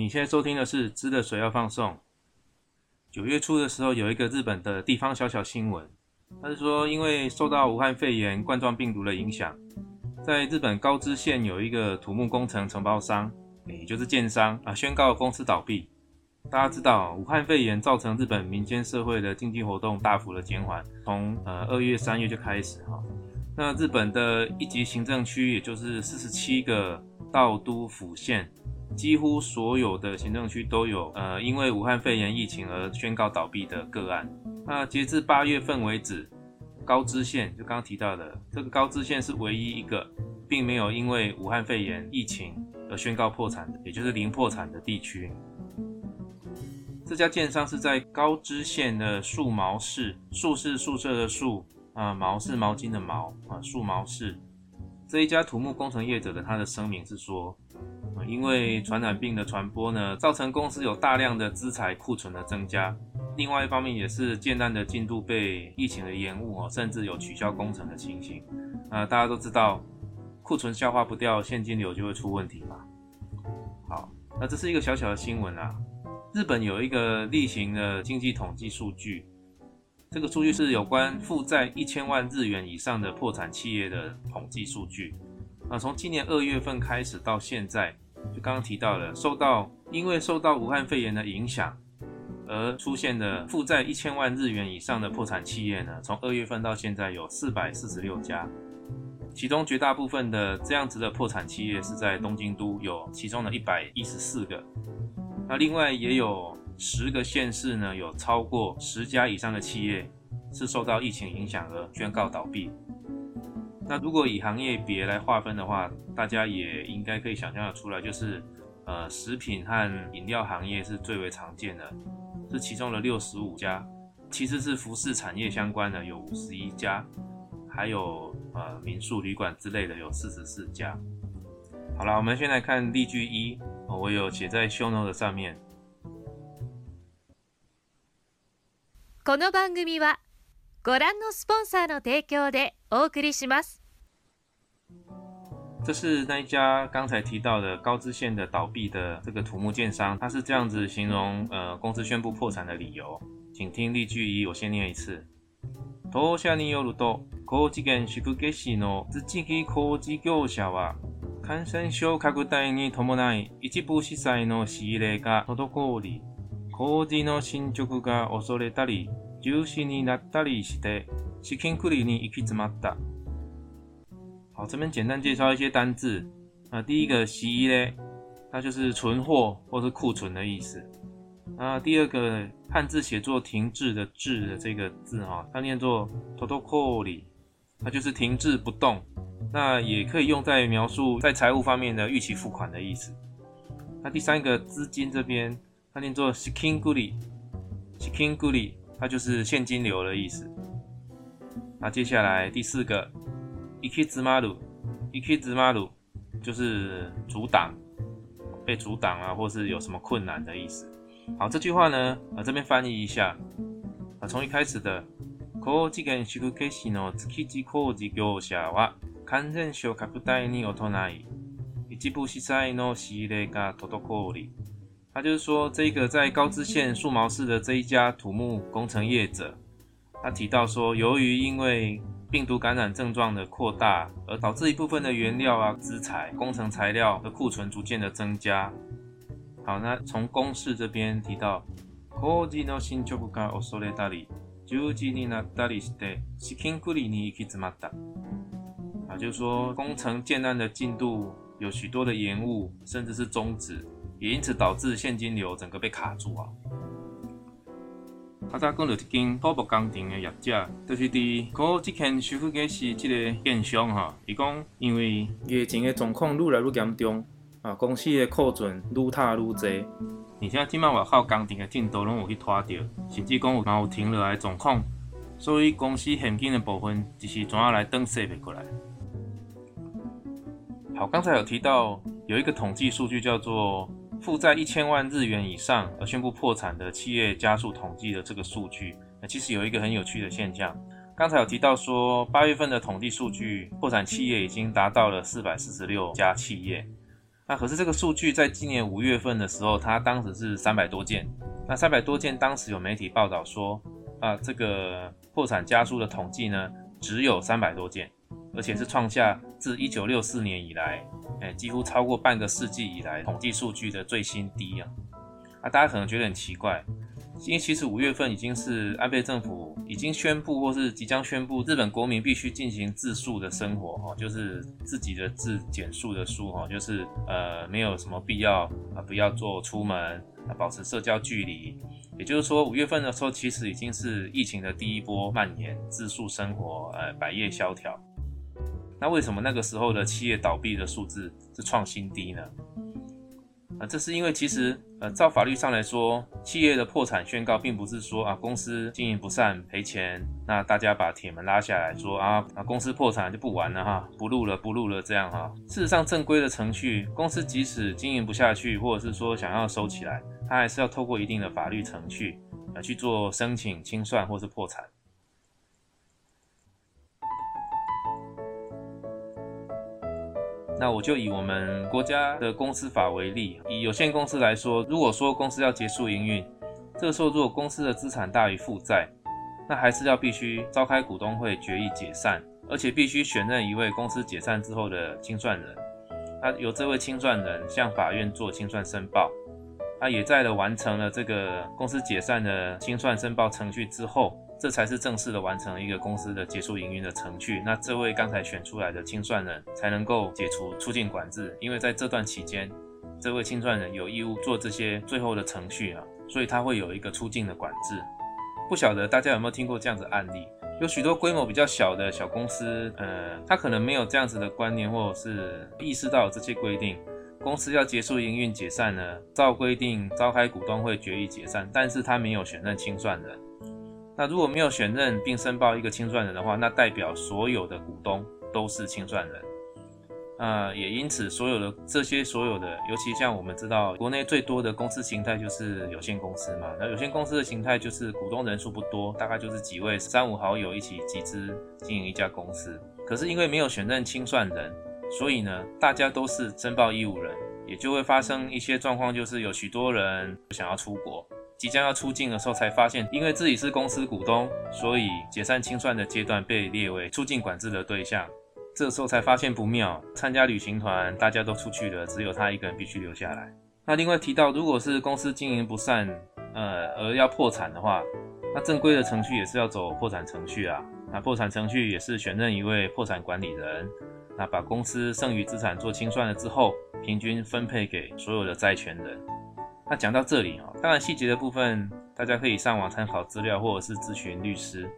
你现在收听的是《知的水要放送》。九月初的时候，有一个日本的地方小小新闻，他是说，因为受到武汉肺炎冠状病毒的影响，在日本高知县有一个土木工程承包商，也就是建商啊，宣告公司倒闭。大家知道，武汉肺炎造成日本民间社会的经济活动大幅的减缓，从呃二月、三月就开始哈。那日本的一级行政区，也就是四十七个道、都、府、县。几乎所有的行政区都有，呃，因为武汉肺炎疫情而宣告倒闭的个案。那截至八月份为止，高知县就刚刚提到的这个高知县是唯一一个并没有因为武汉肺炎疫情而宣告破产的，也就是零破产的地区。这家建商是在高知县的树毛市，树是宿舍的树啊，毛是毛巾的毛啊，树毛市这一家土木工程业者的他的声明是说。因为传染病的传播呢，造成公司有大量的资产库存的增加；另外一方面，也是建案的进度被疫情的延误哦，甚至有取消工程的情形。那大家都知道，库存消化不掉，现金流就会出问题嘛。好，那这是一个小小的新闻啊。日本有一个例行的经济统计数据，这个数据是有关负债一千万日元以上的破产企业的统计数据。那从今年二月份开始到现在。就刚刚提到了，受到因为受到武汉肺炎的影响而出现的负债一千万日元以上的破产企业呢，从二月份到现在有四百四十六家，其中绝大部分的这样子的破产企业是在东京都有，其中的一百一十四个，那另外也有十个县市呢，有超过十家以上的企业是受到疫情影响而宣告倒闭。那如果以行业别来划分的话，大家也应该可以想象的出来，就是，呃，食品和饮料行业是最为常见的，是其中的六十五家，其次是服饰产业相关的有五十一家，还有呃民宿旅馆之类的有四十四家。好了，我们先来看例句一，我有写在秀 Note 上面。この番組はご覧のスポンサーの提供でお送りします。这是那一家刚才提到的高知县的倒闭的这个土木建商，他是这样子形容呃公司宣布破产的理由，请听例句一，我先念一次。当社によると、高知県宿毛市の土木工事業者は、感染症拡大に伴い一部資材の仕入れが滞り、工事の進捗が恐れたり、重視になったりして、資金繰りに行き詰まった。好，这边简单介绍一些单字。那第一个“衣”嘞，它就是存货或是库存的意思。那第二个汉字写作“停滞”的“滞”的这个字哈，它念作 “totokori”，它就是停滞不动。那也可以用在描述在财务方面的预期付款的意思。那第三个“资金”这边，它念作 “shikin guri”，“shikin guri”，它就是现金流的意思。那接下来第四个。一揆之馬路，一揆之馬路就是阻擋，被阻擋啊，或是有什麼困難的意思。好，這句話呢，啊，這邊翻譯一下，啊，從一開始的高知県宿毛市の築地高知業者は完全修築代に劣らない一部西側の西側が戸戸孤立。他就是說，這個在高知縣宿毛市的這一家土木工程業者，他提到說，由於因為病毒感染症状的扩大，而导致一部分的原料啊、资材、工程材料的库存逐渐的增加。好，那从公式这边提到，工事の進捗が遅れたり、重地になったりして資金繰りに結詰まった。啊，就是说工程建案的进度有许多的延误，甚至是终止，也因此导致现金流整个被卡住啊。阿才讲到一间土木工程的业者，就是伫过之前师复嘅是即个电商哈，伊讲因为疫情的状况愈来愈严重，啊公司的库存愈大愈多，而且即卖外口工程的进度拢有去拖着，甚至讲有有停落来状况，所以公司现金的部分就是怎啊来转设备过来。好，刚才有提到有一个统计数据叫做。负债一千万日元以上而宣布破产的企业加速统计的这个数据，那其实有一个很有趣的现象。刚才有提到说，八月份的统计数据，破产企业已经达到了四百四十六家企业。那可是这个数据在今年五月份的时候，它当时是三百多件。那三百多件当时有媒体报道说，啊，这个破产加速的统计呢，只有三百多件。而且是创下自一九六四年以来，哎，几乎超过半个世纪以来统计数据的最新低啊！啊，大家可能觉得很奇怪，因为其实五月份已经是安倍政府已经宣布或是即将宣布日本国民必须进行自述的生活，哈，就是自己的自减速的速，哈，就是呃，没有什么必要啊，不要做出门啊，保持社交距离。也就是说，五月份的时候，其实已经是疫情的第一波蔓延，自述生活，呃百业萧条。那为什么那个时候的企业倒闭的数字是创新低呢？啊，这是因为其实呃，照法律上来说，企业的破产宣告并不是说啊公司经营不善赔钱，那大家把铁门拉下来说啊啊公司破产就不玩了哈，不录了不录了这样哈。事实上，正规的程序，公司即使经营不下去，或者是说想要收起来，它还是要透过一定的法律程序啊去做申请清算或是破产。那我就以我们国家的公司法为例，以有限公司来说，如果说公司要结束营运，这个时候如果公司的资产大于负债，那还是要必须召开股东会决议解散，而且必须选任一位公司解散之后的清算人，那由这位清算人向法院做清算申报，那也在的完成了这个公司解散的清算申报程序之后。这才是正式的完成一个公司的结束营运的程序。那这位刚才选出来的清算人才能够解除出境管制，因为在这段期间，这位清算人有义务做这些最后的程序啊，所以他会有一个出境的管制。不晓得大家有没有听过这样的案例？有许多规模比较小的小公司，呃，他可能没有这样子的观念，或者是意识到这些规定，公司要结束营运解散呢，照规定召开股东会决议解散，但是他没有选任清算人。那如果没有选任并申报一个清算人的话，那代表所有的股东都是清算人。呃，也因此，所有的这些所有的，尤其像我们知道国内最多的公司形态就是有限公司嘛。那有限公司的形态就是股东人数不多，大概就是几位三五好友一起集资经营一家公司。可是因为没有选任清算人，所以呢，大家都是申报义务人，也就会发生一些状况，就是有许多人想要出国。即将要出境的时候，才发现，因为自己是公司股东，所以解散清算的阶段被列为出境管制的对象。这时候才发现不妙，参加旅行团，大家都出去了，只有他一个人必须留下来。那另外提到，如果是公司经营不善，呃，而要破产的话，那正规的程序也是要走破产程序啊。那破产程序也是选任一位破产管理人，那把公司剩余资产做清算了之后，平均分配给所有的债权人。那讲到这里啊，当然细节的部分，大家可以上网参考资料，或者是咨询律师。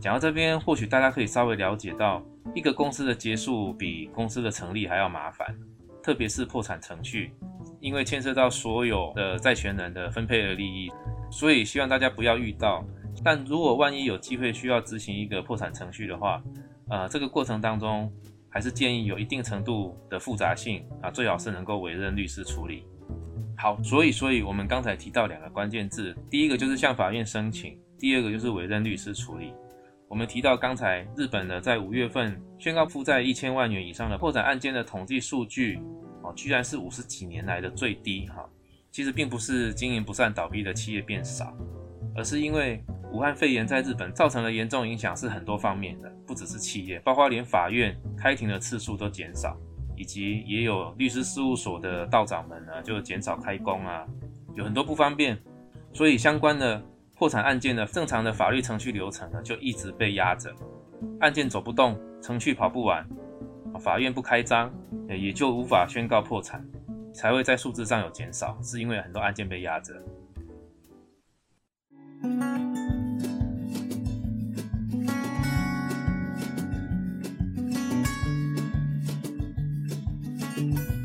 讲到这边，或许大家可以稍微了解到，一个公司的结束比公司的成立还要麻烦，特别是破产程序，因为牵涉到所有的债权人的分配的利益，所以希望大家不要遇到。但如果万一有机会需要执行一个破产程序的话，啊，这个过程当中。还是建议有一定程度的复杂性啊，最好是能够委任律师处理。好，所以，所以我们刚才提到两个关键字，第一个就是向法院申请，第二个就是委任律师处理。我们提到刚才日本的在五月份宣告负债一千万元以上的破产案件的统计数据啊，居然是五十几年来的最低哈。其实并不是经营不善倒闭的企业变少，而是因为。武汉肺炎在日本造成的严重影响，是很多方面的，不只是企业，包括连法院开庭的次数都减少，以及也有律师事务所的道长们呢，就减少开工啊，有很多不方便，所以相关的破产案件的正常的法律程序流程呢，就一直被压着，案件走不动，程序跑不完，法院不开张，也就无法宣告破产，才会在数字上有减少，是因为很多案件被压着。you.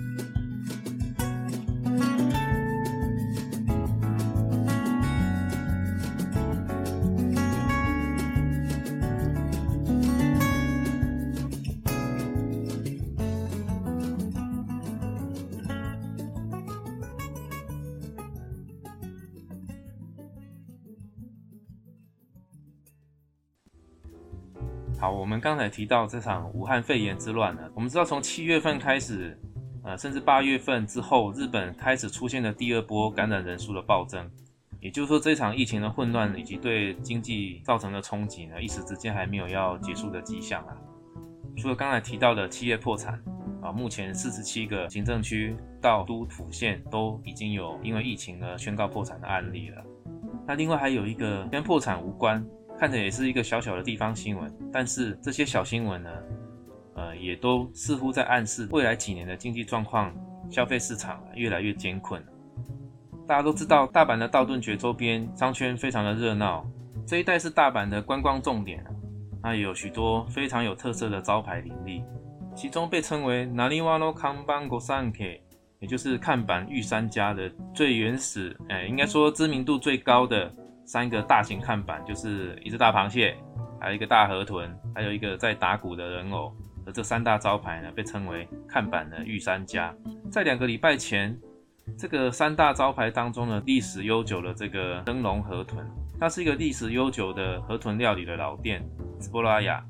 好，我们刚才提到这场武汉肺炎之乱呢，我们知道从七月份开始，呃，甚至八月份之后，日本开始出现了第二波感染人数的暴增，也就是说这场疫情的混乱以及对经济造成的冲击呢，一时之间还没有要结束的迹象啊。除了刚才提到的企业破产啊，目前四十七个行政区到都府县都已经有因为疫情而宣告破产的案例了。那另外还有一个跟破产无关。看着也是一个小小的地方新闻，但是这些小新闻呢，呃，也都似乎在暗示未来几年的经济状况、消费市场越来越艰困。大家都知道，大阪的道顿崛周边商圈非常的热闹，这一带是大阪的观光重点啊，那有许多非常有特色的招牌林立，其中被称为“ n n n n a a a a a i w o o k k m b g s e 也就是看板御三家”的最原始，哎，应该说知名度最高的。三个大型看板，就是一只大螃蟹，还有一个大河豚，还有一个在打鼓的人偶。而这三大招牌呢，被称为看板的“御三家”。在两个礼拜前，这个三大招牌当中呢，历史悠久的这个灯笼河豚，它是一个历史悠久的河豚料理的老店——波拉雅。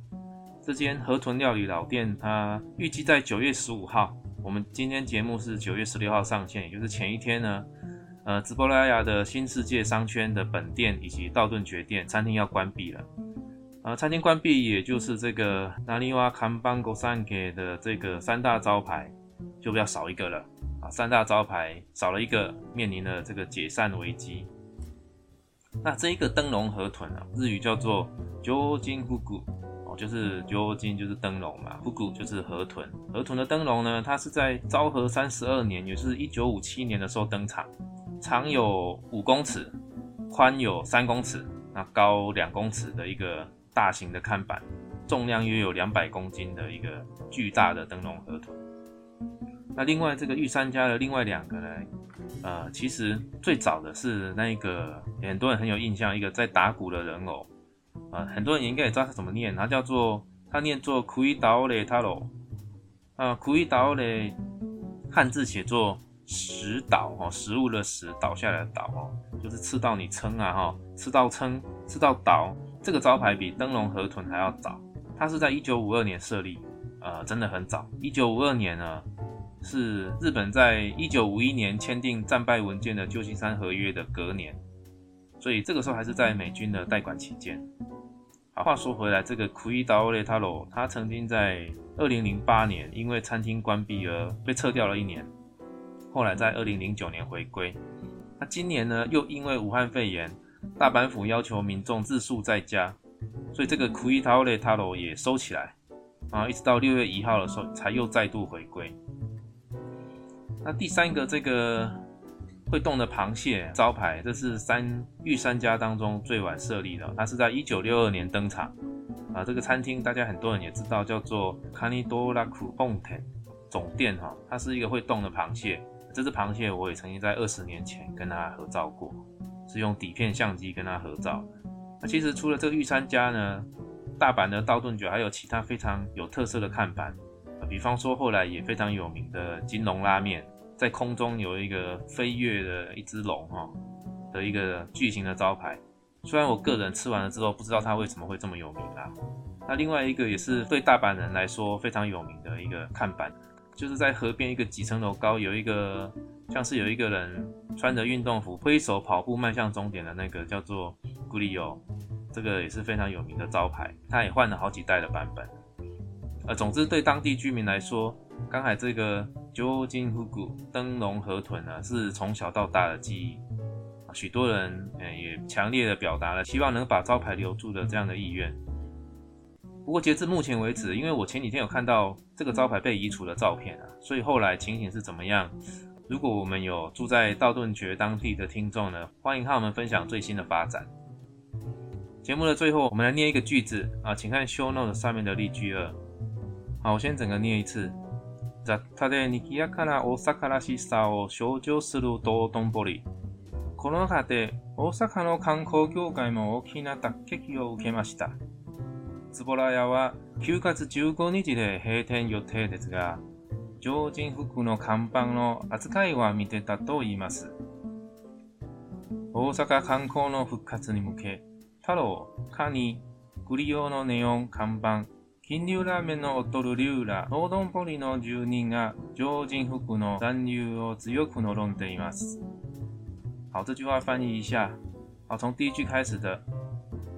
这间河豚料理老店，它预计在九月十五号。我们今天节目是九月十六号上线，也就是前一天呢。呃，直波拉雅的新世界商圈的本店以及道顿崛店餐厅要关闭了。呃，餐厅关闭，也就是这个那尼瓦 k a 格 b a n g o s a n k 的这个三大招牌就要少一个了啊。三大招牌少了一个，面临了这个解散危机。那这一个灯笼河豚啊，日语叫做 Jojin Huku，哦，就是 Jojin 就是灯笼嘛，h u u 就是河豚。河豚的灯笼呢，它是在昭和三十二年，也就是一九五七年的时候登场。长有五公尺，宽有三公尺，那高两公尺的一个大型的看板，重量约有两百公斤的一个巨大的灯笼河豚。那另外这个玉三家的另外两个呢，呃，其实最早的是那一个很多人很有印象一个在打鼓的人偶啊，很多人应该也知道他怎么念，他叫做他念作 “kuidaole talo”，啊，kuidaole，汉字写作。食岛哦，食物的食，倒下来的岛哦，就是吃到你撑啊哈，吃到撑，吃到倒。这个招牌比灯笼河豚还要早，它是在一九五二年设立，呃，真的很早。一九五二年呢，是日本在一九五一年签订战败文件的旧金山合约的隔年，所以这个时候还是在美军的代管期间。好，话说回来，这个 k u i d a o r i t a 罗，它曾经在二零零八年因为餐厅关闭而被撤掉了一年。后来在二零零九年回归，那今年呢又因为武汉肺炎，大阪府要求民众自述在家，所以这个 u i l e t 嘞 r o 也收起来，啊，一直到六月一号的时候才又再度回归。那第三个这个会动的螃蟹招牌，这是三御三家当中最晚设立的，它是在一九六二年登场，啊，这个餐厅大家很多人也知道，叫做 Kanidoraku Onten 总店哈，它是一个会动的螃蟹。这只螃蟹，我也曾经在二十年前跟它合照过，是用底片相机跟它合照。那其实除了这个御三家呢，大阪的道顿酒还有其他非常有特色的看板，比方说后来也非常有名的金龙拉面，在空中有一个飞跃的一只龙哈的一个巨型的招牌。虽然我个人吃完了之后不知道它为什么会这么有名啊。那另外一个也是对大阪人来说非常有名的一个看板。就是在河边一个几层楼高，有一个像是有一个人穿着运动服挥手跑步迈向终点的那个，叫做 g u i l i o 这个也是非常有名的招牌，他也换了好几代的版本。呃，总之对当地居民来说，刚才这个九金虎骨灯笼河豚呢，是从小到大的记忆。许多人嗯也强烈的表达了，希望能把招牌留住的这样的意愿。不过截至目前为止，因为我前几天有看到这个招牌被移除的照片啊，所以后来情形是怎么样？如果我们有住在道顿崛当地的听众呢，欢迎和我们分享最新的发展。节目的最后，我们来念一个句子啊，请看 show notes 上面的例句二。好，我先整个念一次。ザタでにやかな大阪らしさを象徴する道頓堀、この中で大阪の観光協会も大きなタッを受けました。ズボラ屋は9月15日で閉店予定ですが、常人服の看板の扱いは見てたと言います。大阪観光の復活に向け、太郎、カニ、グリオのネオン看板、金流ラーメンの劣る竜ら、ンポリの住人が常人服の残留を強く望んでいます。好，这句话翻译一下。好，从第一句开始的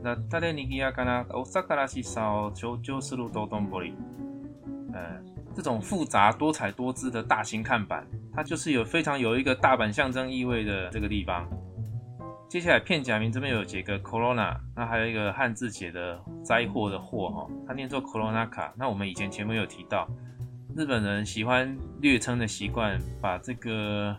那达列尼基啊，干那，奥萨卡拉西少，就就是路多东柏林。嗯，这种复杂多彩多姿的大型看板，它就是有非常有一个大阪象征意味的这个地方。接下来片假名这边有几个 corona，那还有一个汉字写的灾祸的祸哈，它念作 coronaca。那我们以前前面有提到。日本人喜欢略称的习惯，把这个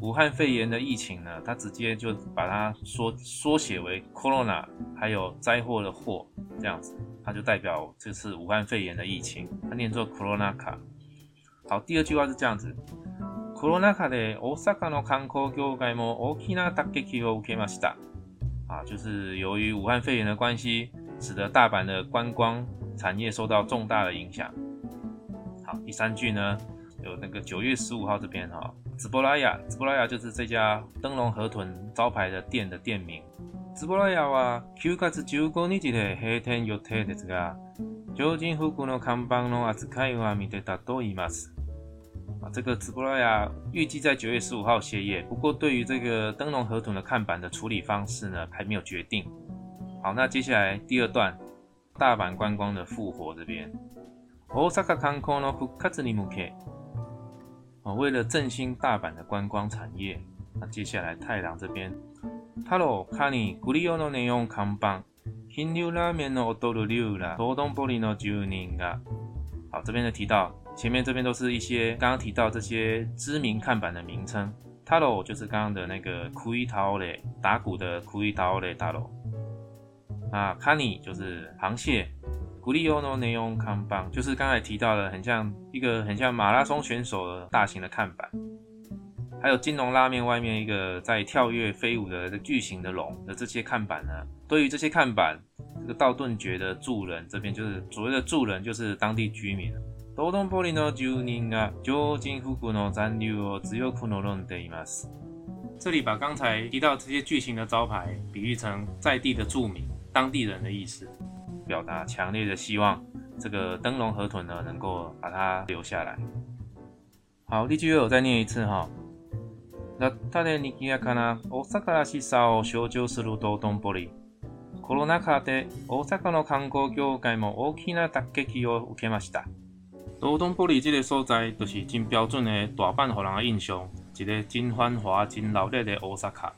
武汉肺炎的疫情呢，他直接就把它缩缩写为 Corona，还有灾祸的祸这样子，它就代表这次武汉肺炎的疫情，它念作 Corona ka。好，第二句话是这样子，Coronaka de Osaka no kankou k y ō k a mo okina takkyū o k e m a s h a 啊，就是由于武汉肺炎的关系，使得大阪的观光产业受到重大的影响。好，第三句呢，有那个九月十五号这边哈，直波拉雅，直波拉雅就是这家灯笼河豚招牌的店的店名。直波拉雅は九月十五日で閉店予定ですが、常人服の看板の扱いは見てたといいます。啊，这个直波拉雅预计在九月十五号歇业，不过对于这个灯笼河豚的看板的处理方式呢，还没有决定。好，那接下来第二段，大阪观光的复活这边。大阪観光の復活に向け、哦，为了振兴大阪的观光产业，那接下来太郎这边，タロカニグリオのネオン看板、金流ラーメンの踊る流ら、東東ポリの住人が，好，这边呢提到，前面这边都是一些刚刚提到这些知名看板的名称，タロ就是刚刚的那个クイタオレ打鼓的クイタオレタロウ，カニ就是螃蟹。布利欧诺内容看板就是刚才提到的，很像一个很像马拉松选手的大型的看板，还有金龙拉面外面一个在跳跃飞舞的巨型的龙的这些看板呢。对于这些看板，这个道顿崛的住人这边就是所谓的住人，就是当地居民。这里把刚才提到这些巨型的招牌比喻成在地的住民、当地人的意思。表达强烈的希望，这个灯笼河豚呢能够把它留下来。好，第九我再念一次哈。ラッタで賑やかな大阪らしさを象徴する道頓堀。コロナ禍で大阪の観光業界も大きな打撃を受けました。道頓堀这个所在就是真标准的大阪给人的印象，一个真繁华、真热闹的大阪。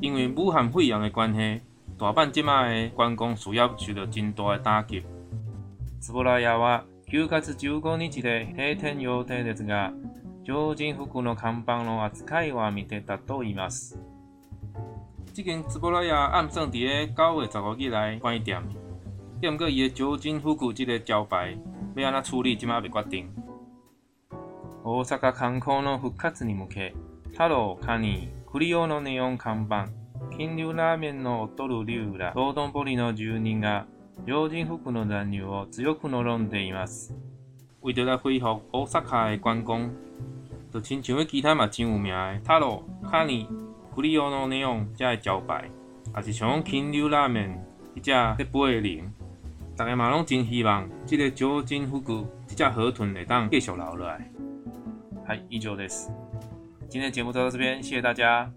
因为武汉肺炎的关系。大阪即卖关公需要受到真大的打击。滋波拉雅话，9月1九日子诶，黑天要停著一家酒精复古的看板，落阿斯卡伊话，米特打倒伊嘛。最间滋波拉雅暗算伫咧九月十五日来关店，店，兼过伊诶酒精复古即个招牌要安怎处理，即卖未决定。复活日毋去，タロカニクリオのネオン看板。金流拉面的老刘る竜浦、道頓堀の住人，が、洋人服的男奴，被强忍着。除恢复大阪的观光，就亲像其他嘛真有名的，塔罗、卡尼、布里奥诺内昂，才会招牌。也是像金流拉面，一只不二零，大家嘛拢真希望这个酒精复只河豚会当继续留下来。今天的节目就到这边，谢谢大家。